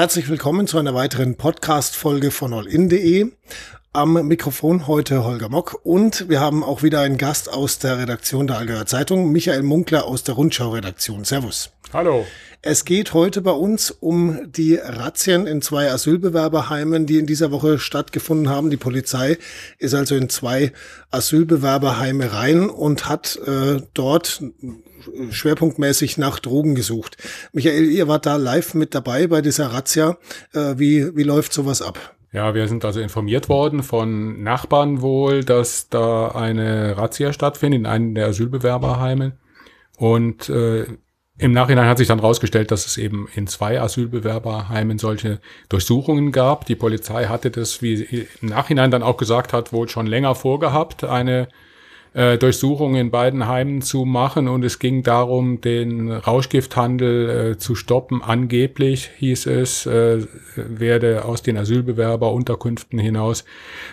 Herzlich willkommen zu einer weiteren Podcast-Folge von allin.de. Am Mikrofon heute Holger Mock und wir haben auch wieder einen Gast aus der Redaktion der Allgäuer Zeitung, Michael Munkler aus der Rundschau-Redaktion. Servus. Hallo. Es geht heute bei uns um die Razzien in zwei Asylbewerberheimen, die in dieser Woche stattgefunden haben. Die Polizei ist also in zwei Asylbewerberheime rein und hat äh, dort schwerpunktmäßig nach Drogen gesucht. Michael, ihr wart da live mit dabei bei dieser Razzia. Äh, wie, wie läuft sowas ab? Ja, wir sind also informiert worden von Nachbarn wohl, dass da eine Razzia stattfindet in einem der Asylbewerberheime. Und äh, im Nachhinein hat sich dann rausgestellt, dass es eben in zwei Asylbewerberheimen solche Durchsuchungen gab. Die Polizei hatte das, wie sie im Nachhinein dann auch gesagt hat, wohl schon länger vorgehabt, eine äh, Durchsuchungen in beiden Heimen zu machen und es ging darum, den Rauschgifthandel äh, zu stoppen. Angeblich hieß es, äh, werde aus den Asylbewerberunterkünften hinaus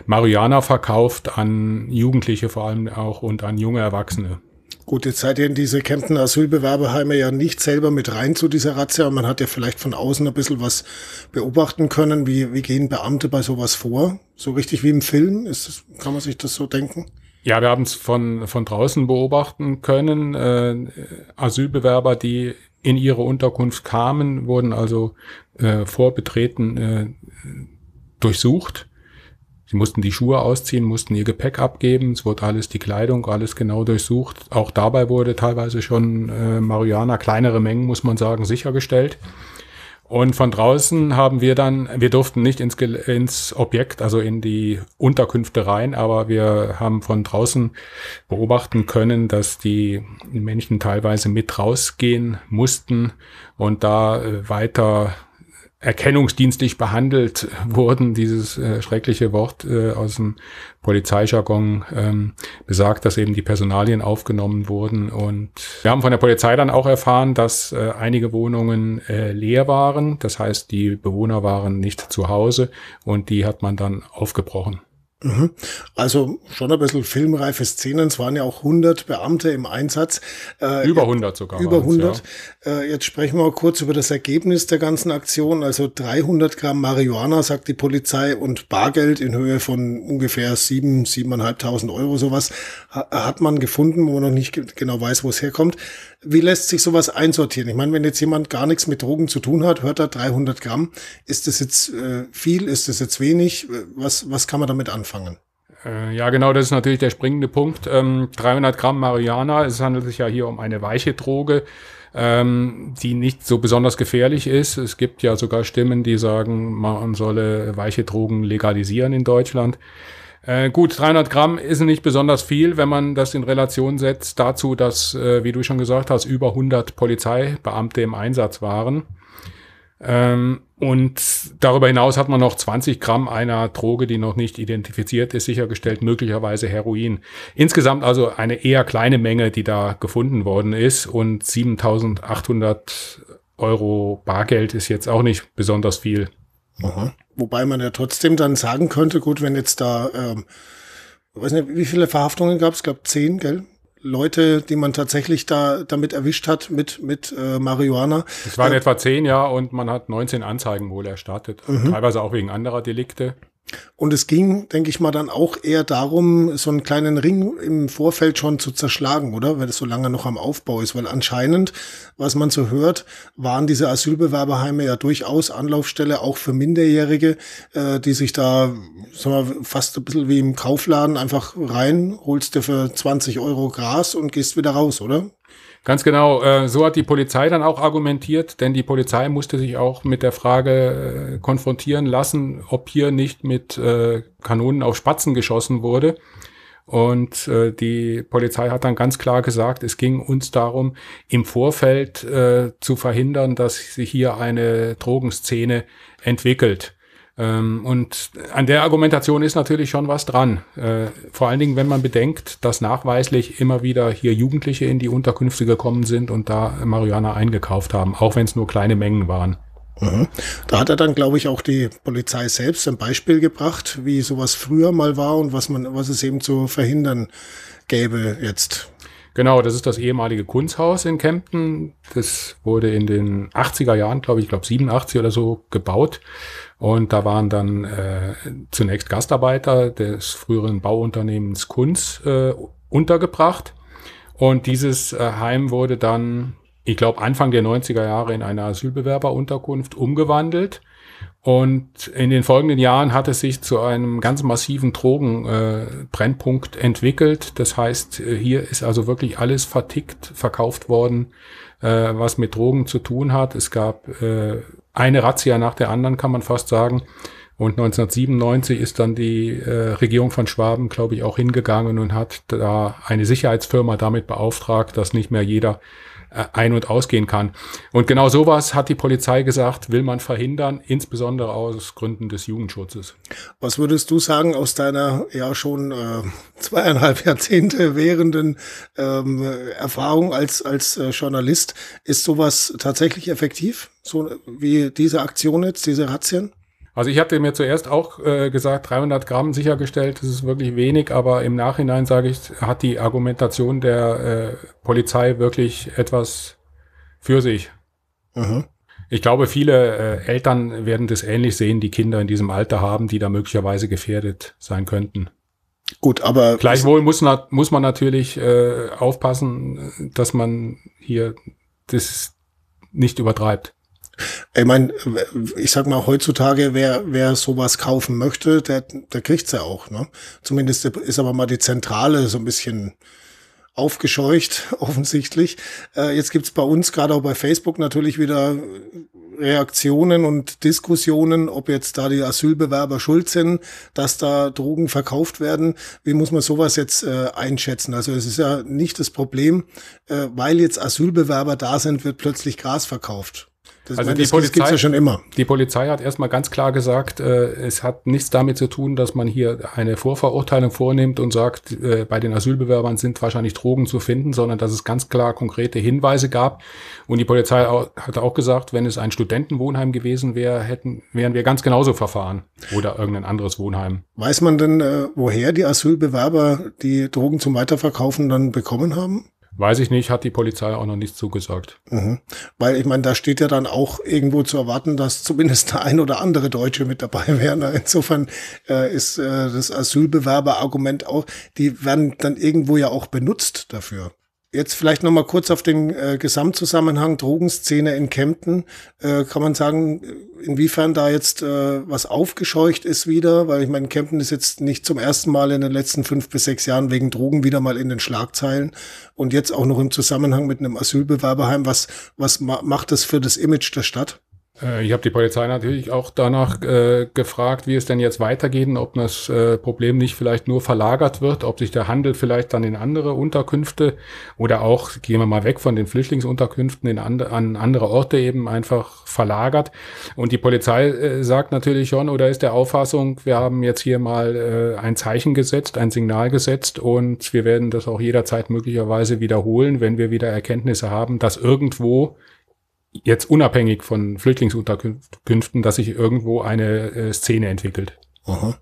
Marihuana verkauft an Jugendliche vor allem auch und an junge Erwachsene. Gut, jetzt seid ihr in diese Kempten Asylbewerberheime ja nicht selber mit rein zu dieser Razzia. Man hat ja vielleicht von außen ein bisschen was beobachten können. Wie, wie gehen Beamte bei sowas vor? So richtig wie im Film? Ist das, kann man sich das so denken? Ja, wir haben es von, von draußen beobachten können. Äh, Asylbewerber, die in ihre Unterkunft kamen, wurden also äh, vor Betreten äh, durchsucht. Sie mussten die Schuhe ausziehen, mussten ihr Gepäck abgeben. Es wurde alles, die Kleidung, alles genau durchsucht. Auch dabei wurde teilweise schon äh, Marihuana, kleinere Mengen, muss man sagen, sichergestellt. Und von draußen haben wir dann, wir durften nicht ins, ins Objekt, also in die Unterkünfte rein, aber wir haben von draußen beobachten können, dass die Menschen teilweise mit rausgehen mussten und da äh, weiter erkennungsdienstlich behandelt wurden. Dieses äh, schreckliche Wort äh, aus dem Polizeijargon ähm, besagt, dass eben die Personalien aufgenommen wurden. Und wir haben von der Polizei dann auch erfahren, dass äh, einige Wohnungen äh, leer waren. Das heißt, die Bewohner waren nicht zu Hause und die hat man dann aufgebrochen. Mhm. Also schon ein bisschen filmreife Szenen. Es waren ja auch 100 Beamte im Einsatz. Äh, über 100 sogar. Über 100. Ja. Äh, jetzt sprechen wir kurz über das Ergebnis der ganzen Aktion. Also 300 Gramm Marihuana, sagt die Polizei, und Bargeld in Höhe von ungefähr 7, 7.500 Euro sowas hat man gefunden, wo man noch nicht genau weiß, wo es herkommt. Wie lässt sich sowas einsortieren? Ich meine, wenn jetzt jemand gar nichts mit Drogen zu tun hat, hört er 300 Gramm. Ist das jetzt äh, viel? Ist das jetzt wenig? Was, was kann man damit anfangen? Äh, ja, genau, das ist natürlich der springende Punkt. Ähm, 300 Gramm Marihuana, es handelt sich ja hier um eine weiche Droge, ähm, die nicht so besonders gefährlich ist. Es gibt ja sogar Stimmen, die sagen, man solle weiche Drogen legalisieren in Deutschland. Äh, gut, 300 Gramm ist nicht besonders viel, wenn man das in Relation setzt dazu, dass, äh, wie du schon gesagt hast, über 100 Polizeibeamte im Einsatz waren. Ähm, und darüber hinaus hat man noch 20 Gramm einer Droge, die noch nicht identifiziert ist, sichergestellt, möglicherweise Heroin. Insgesamt also eine eher kleine Menge, die da gefunden worden ist. Und 7800 Euro Bargeld ist jetzt auch nicht besonders viel. Aha. Wobei man ja trotzdem dann sagen könnte, gut, wenn jetzt da, ähm, weiß nicht, wie viele Verhaftungen gab es? Glaube zehn, gell? Leute, die man tatsächlich da damit erwischt hat mit mit äh, Marihuana. Es waren äh, etwa zehn, ja, und man hat 19 Anzeigen wohl erstattet, mhm. teilweise auch wegen anderer Delikte. Und es ging, denke ich mal, dann auch eher darum, so einen kleinen Ring im Vorfeld schon zu zerschlagen, oder? Weil es so lange noch am Aufbau ist. Weil anscheinend, was man so hört, waren diese Asylbewerberheime ja durchaus Anlaufstelle auch für Minderjährige, äh, die sich da sagen wir, fast ein bisschen wie im Kaufladen einfach rein, holst dir für 20 Euro Gras und gehst wieder raus, oder? Ganz genau, äh, so hat die Polizei dann auch argumentiert, denn die Polizei musste sich auch mit der Frage äh, konfrontieren lassen, ob hier nicht mit äh, Kanonen auf Spatzen geschossen wurde. Und die Polizei hat dann ganz klar gesagt, es ging uns darum, im Vorfeld zu verhindern, dass sich hier eine Drogenszene entwickelt. Ähm, und an der Argumentation ist natürlich schon was dran. Äh, vor allen Dingen, wenn man bedenkt, dass nachweislich immer wieder hier Jugendliche in die Unterkünfte gekommen sind und da Marihuana eingekauft haben, auch wenn es nur kleine Mengen waren. Mhm. Da hat er dann, glaube ich, auch die Polizei selbst ein Beispiel gebracht, wie sowas früher mal war und was man, was es eben zu verhindern gäbe jetzt. Genau, das ist das ehemalige Kunsthaus in Kempten. Das wurde in den 80er Jahren, glaube ich, glaube 87 oder so gebaut. Und da waren dann äh, zunächst Gastarbeiter des früheren Bauunternehmens Kunz äh, untergebracht. Und dieses äh, Heim wurde dann, ich glaube, Anfang der 90er Jahre in eine Asylbewerberunterkunft umgewandelt. Und in den folgenden Jahren hat es sich zu einem ganz massiven Drogenbrennpunkt äh, entwickelt. Das heißt, hier ist also wirklich alles vertickt, verkauft worden, äh, was mit Drogen zu tun hat. Es gab äh, eine Razzia nach der anderen, kann man fast sagen. Und 1997 ist dann die äh, Regierung von Schwaben, glaube ich, auch hingegangen und hat da eine Sicherheitsfirma damit beauftragt, dass nicht mehr jeder ein- und ausgehen kann. Und genau sowas hat die Polizei gesagt, will man verhindern, insbesondere aus Gründen des Jugendschutzes. Was würdest du sagen aus deiner ja schon äh, zweieinhalb Jahrzehnte währenden ähm, Erfahrung als, als äh, Journalist? Ist sowas tatsächlich effektiv? So wie diese Aktion jetzt, diese Razzien? Also ich hatte mir zuerst auch äh, gesagt, 300 Gramm sichergestellt, das ist wirklich wenig, aber im Nachhinein sage ich, hat die Argumentation der äh, Polizei wirklich etwas für sich. Mhm. Ich glaube, viele äh, Eltern werden das ähnlich sehen, die Kinder in diesem Alter haben, die da möglicherweise gefährdet sein könnten. Gut, aber gleichwohl muss, muss man natürlich äh, aufpassen, dass man hier das nicht übertreibt. Ich meine, ich sag mal, heutzutage, wer, wer sowas kaufen möchte, der, der kriegt's ja auch. Ne? Zumindest ist aber mal die Zentrale so ein bisschen aufgescheucht, offensichtlich. Äh, jetzt gibt's bei uns, gerade auch bei Facebook, natürlich wieder Reaktionen und Diskussionen, ob jetzt da die Asylbewerber schuld sind, dass da Drogen verkauft werden. Wie muss man sowas jetzt äh, einschätzen? Also es ist ja nicht das Problem, äh, weil jetzt Asylbewerber da sind, wird plötzlich Gras verkauft. Das, also meine, die Polizei, ja schon immer. Die Polizei hat erstmal ganz klar gesagt, äh, es hat nichts damit zu tun, dass man hier eine Vorverurteilung vornimmt und sagt, äh, bei den Asylbewerbern sind wahrscheinlich Drogen zu finden, sondern dass es ganz klar konkrete Hinweise gab. Und die Polizei auch, hat auch gesagt, wenn es ein Studentenwohnheim gewesen wäre, hätten, wären wir ganz genauso verfahren oder irgendein anderes Wohnheim. Weiß man denn, äh, woher die Asylbewerber die Drogen zum Weiterverkaufen dann bekommen haben? Weiß ich nicht, hat die Polizei auch noch nichts zugesagt. Mhm. Weil ich meine, da steht ja dann auch irgendwo zu erwarten, dass zumindest der ein oder andere Deutsche mit dabei wären. Insofern äh, ist äh, das Asylbewerberargument auch, die werden dann irgendwo ja auch benutzt dafür. Jetzt vielleicht noch mal kurz auf den äh, Gesamtzusammenhang Drogenszene in Kempten. Äh, kann man sagen, inwiefern da jetzt äh, was aufgescheucht ist wieder? Weil ich meine, Kempten ist jetzt nicht zum ersten Mal in den letzten fünf bis sechs Jahren wegen Drogen wieder mal in den Schlagzeilen und jetzt auch noch im Zusammenhang mit einem Asylbewerberheim. Was, was ma macht das für das Image der Stadt? Äh, ich habe die Polizei natürlich auch danach äh, gefragt, wie es denn jetzt weitergeht und ob das äh, Problem nicht vielleicht nur verlagert wird, ob sich der Handel vielleicht dann in andere Unterkünfte oder auch, gehen wir mal weg von den Flüchtlingsunterkünften, in and an andere Orte eben einfach verlagert. Und die Polizei äh, sagt natürlich schon oder ist der Auffassung, wir haben jetzt hier mal äh, ein Zeichen gesetzt, ein Signal gesetzt und wir werden das auch jederzeit möglicherweise wiederholen, wenn wir wieder Erkenntnisse haben, dass irgendwo jetzt unabhängig von Flüchtlingsunterkünften, dass sich irgendwo eine äh, Szene entwickelt. Aha.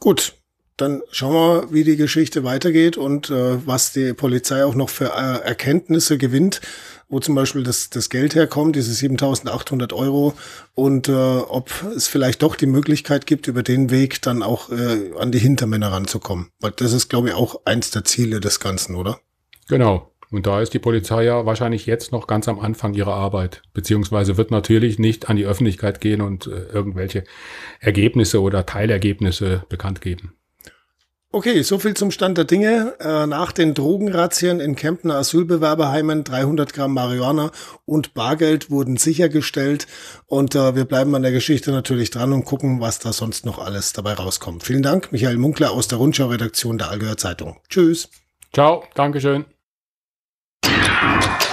Gut, dann schauen wir, wie die Geschichte weitergeht und äh, was die Polizei auch noch für äh, Erkenntnisse gewinnt, wo zum Beispiel das, das Geld herkommt, diese 7.800 Euro und äh, ob es vielleicht doch die Möglichkeit gibt, über den Weg dann auch äh, an die Hintermänner ranzukommen. Weil das ist, glaube ich, auch eins der Ziele des Ganzen, oder? Genau. Und da ist die Polizei ja wahrscheinlich jetzt noch ganz am Anfang ihrer Arbeit, beziehungsweise wird natürlich nicht an die Öffentlichkeit gehen und äh, irgendwelche Ergebnisse oder Teilergebnisse bekannt geben. Okay, so viel zum Stand der Dinge. Äh, nach den Drogenrazzien in Kempner Asylbewerberheimen 300 Gramm Marihuana und Bargeld wurden sichergestellt und äh, wir bleiben an der Geschichte natürlich dran und gucken, was da sonst noch alles dabei rauskommt. Vielen Dank, Michael Munkler aus der Rundschau-Redaktion der Allgäuer Zeitung. Tschüss. Ciao, Dankeschön. Thank you.